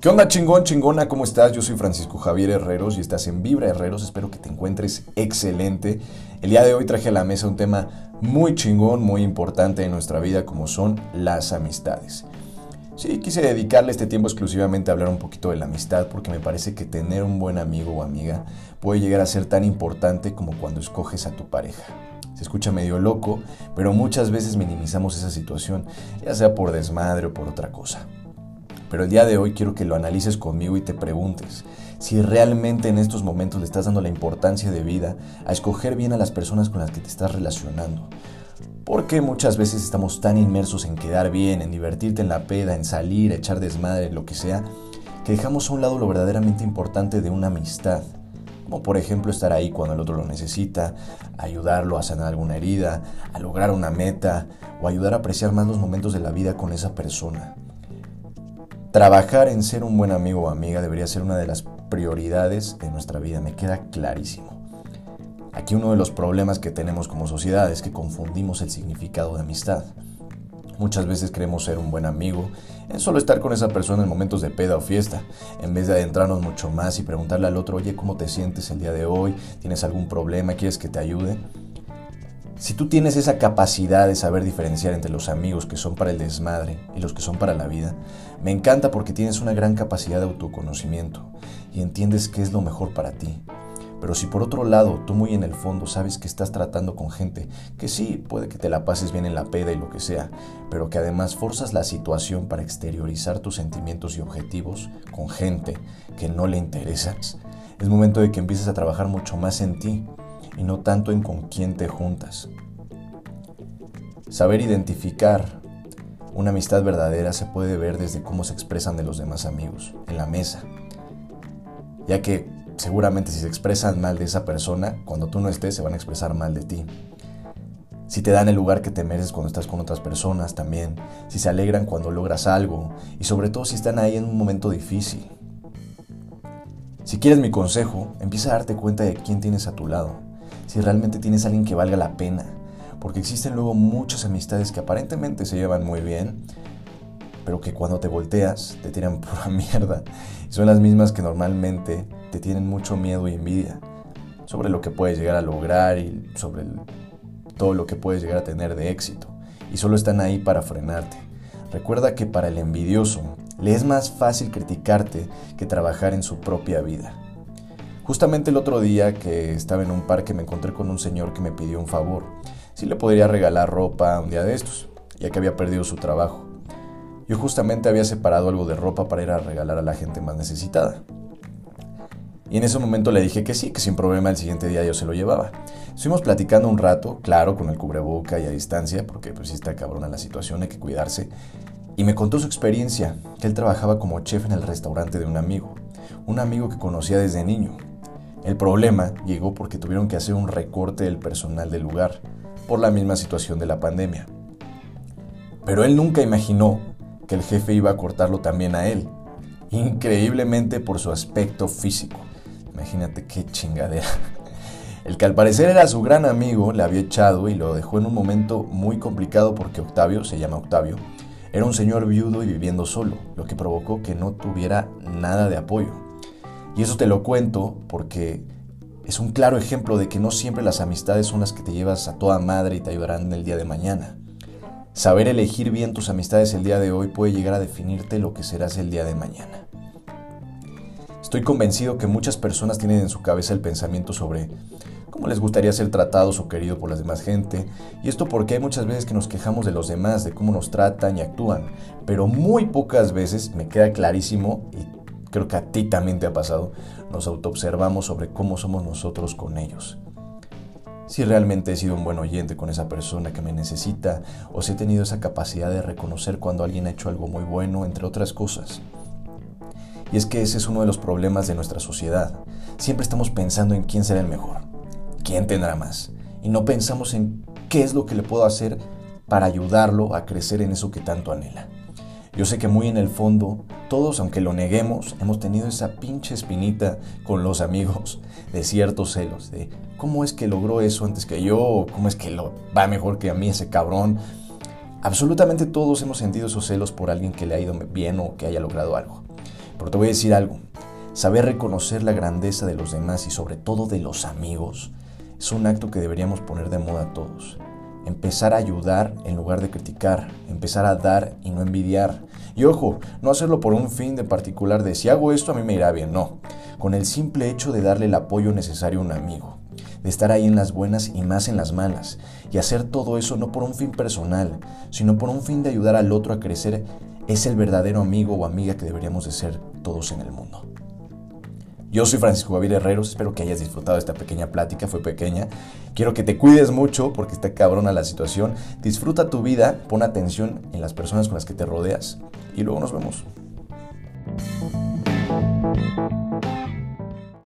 ¿Qué onda chingón, chingona? ¿Cómo estás? Yo soy Francisco Javier Herreros y estás en Vibra Herreros. Espero que te encuentres excelente. El día de hoy traje a la mesa un tema muy chingón, muy importante en nuestra vida como son las amistades. Sí, quise dedicarle este tiempo exclusivamente a hablar un poquito de la amistad porque me parece que tener un buen amigo o amiga puede llegar a ser tan importante como cuando escoges a tu pareja. Se escucha medio loco, pero muchas veces minimizamos esa situación, ya sea por desmadre o por otra cosa. Pero el día de hoy quiero que lo analices conmigo y te preguntes si realmente en estos momentos le estás dando la importancia de vida a escoger bien a las personas con las que te estás relacionando. Porque muchas veces estamos tan inmersos en quedar bien, en divertirte en la peda, en salir, echar desmadre, lo que sea, que dejamos a un lado lo verdaderamente importante de una amistad. Como por ejemplo estar ahí cuando el otro lo necesita, ayudarlo a sanar alguna herida, a lograr una meta o ayudar a apreciar más los momentos de la vida con esa persona. Trabajar en ser un buen amigo o amiga debería ser una de las prioridades de nuestra vida, me queda clarísimo. Aquí uno de los problemas que tenemos como sociedad es que confundimos el significado de amistad. Muchas veces queremos ser un buen amigo en solo estar con esa persona en momentos de peda o fiesta, en vez de adentrarnos mucho más y preguntarle al otro, oye, ¿cómo te sientes el día de hoy? ¿Tienes algún problema? ¿Quieres que te ayude? Si tú tienes esa capacidad de saber diferenciar entre los amigos que son para el desmadre y los que son para la vida, me encanta porque tienes una gran capacidad de autoconocimiento y entiendes qué es lo mejor para ti. Pero si por otro lado tú muy en el fondo sabes que estás tratando con gente que sí, puede que te la pases bien en la peda y lo que sea, pero que además forzas la situación para exteriorizar tus sentimientos y objetivos con gente que no le interesas, es momento de que empieces a trabajar mucho más en ti y no tanto en con quién te juntas. Saber identificar una amistad verdadera se puede ver desde cómo se expresan de los demás amigos, en la mesa. Ya que seguramente si se expresan mal de esa persona, cuando tú no estés se van a expresar mal de ti. Si te dan el lugar que te mereces cuando estás con otras personas también. Si se alegran cuando logras algo. Y sobre todo si están ahí en un momento difícil. Si quieres mi consejo, empieza a darte cuenta de quién tienes a tu lado si realmente tienes a alguien que valga la pena. Porque existen luego muchas amistades que aparentemente se llevan muy bien, pero que cuando te volteas te tiran pura mierda. Y son las mismas que normalmente te tienen mucho miedo y envidia sobre lo que puedes llegar a lograr y sobre todo lo que puedes llegar a tener de éxito. Y solo están ahí para frenarte. Recuerda que para el envidioso le es más fácil criticarte que trabajar en su propia vida. Justamente el otro día que estaba en un parque me encontré con un señor que me pidió un favor. Si le podría regalar ropa un día de estos, ya que había perdido su trabajo. Yo justamente había separado algo de ropa para ir a regalar a la gente más necesitada. Y en ese momento le dije que sí, que sin problema el siguiente día yo se lo llevaba. Estuvimos platicando un rato, claro, con el cubreboca y a distancia, porque pues sí está cabrona la situación, hay que cuidarse. Y me contó su experiencia, que él trabajaba como chef en el restaurante de un amigo. Un amigo que conocía desde niño, el problema llegó porque tuvieron que hacer un recorte del personal del lugar por la misma situación de la pandemia. Pero él nunca imaginó que el jefe iba a cortarlo también a él, increíblemente por su aspecto físico. Imagínate qué chingadera. El que al parecer era su gran amigo le había echado y lo dejó en un momento muy complicado porque Octavio, se llama Octavio, era un señor viudo y viviendo solo, lo que provocó que no tuviera nada de apoyo. Y eso te lo cuento porque es un claro ejemplo de que no siempre las amistades son las que te llevas a toda madre y te ayudarán el día de mañana. Saber elegir bien tus amistades el día de hoy puede llegar a definirte lo que serás el día de mañana. Estoy convencido que muchas personas tienen en su cabeza el pensamiento sobre cómo les gustaría ser tratados o queridos por las demás gente, y esto porque hay muchas veces que nos quejamos de los demás, de cómo nos tratan y actúan, pero muy pocas veces, me queda clarísimo, y creo que a ti también te ha pasado, nos autoobservamos sobre cómo somos nosotros con ellos. Si realmente he sido un buen oyente con esa persona que me necesita o si he tenido esa capacidad de reconocer cuando alguien ha hecho algo muy bueno, entre otras cosas. Y es que ese es uno de los problemas de nuestra sociedad. Siempre estamos pensando en quién será el mejor, quién tendrá más, y no pensamos en qué es lo que le puedo hacer para ayudarlo a crecer en eso que tanto anhela. Yo sé que muy en el fondo, todos, aunque lo neguemos, hemos tenido esa pinche espinita con los amigos de ciertos celos, de cómo es que logró eso antes que yo, cómo es que lo va mejor que a mí ese cabrón. Absolutamente todos hemos sentido esos celos por alguien que le ha ido bien o que haya logrado algo. Pero te voy a decir algo. Saber reconocer la grandeza de los demás y sobre todo de los amigos es un acto que deberíamos poner de moda todos. Empezar a ayudar en lugar de criticar, empezar a dar y no envidiar. Y ojo, no hacerlo por un fin de particular de si hago esto a mí me irá bien, no. Con el simple hecho de darle el apoyo necesario a un amigo, de estar ahí en las buenas y más en las malas, y hacer todo eso no por un fin personal, sino por un fin de ayudar al otro a crecer, es el verdadero amigo o amiga que deberíamos de ser todos en el mundo. Yo soy Francisco Javier Herreros, espero que hayas disfrutado esta pequeña plática, fue pequeña. Quiero que te cuides mucho porque está cabrona la situación. Disfruta tu vida, pon atención en las personas con las que te rodeas y luego nos vemos.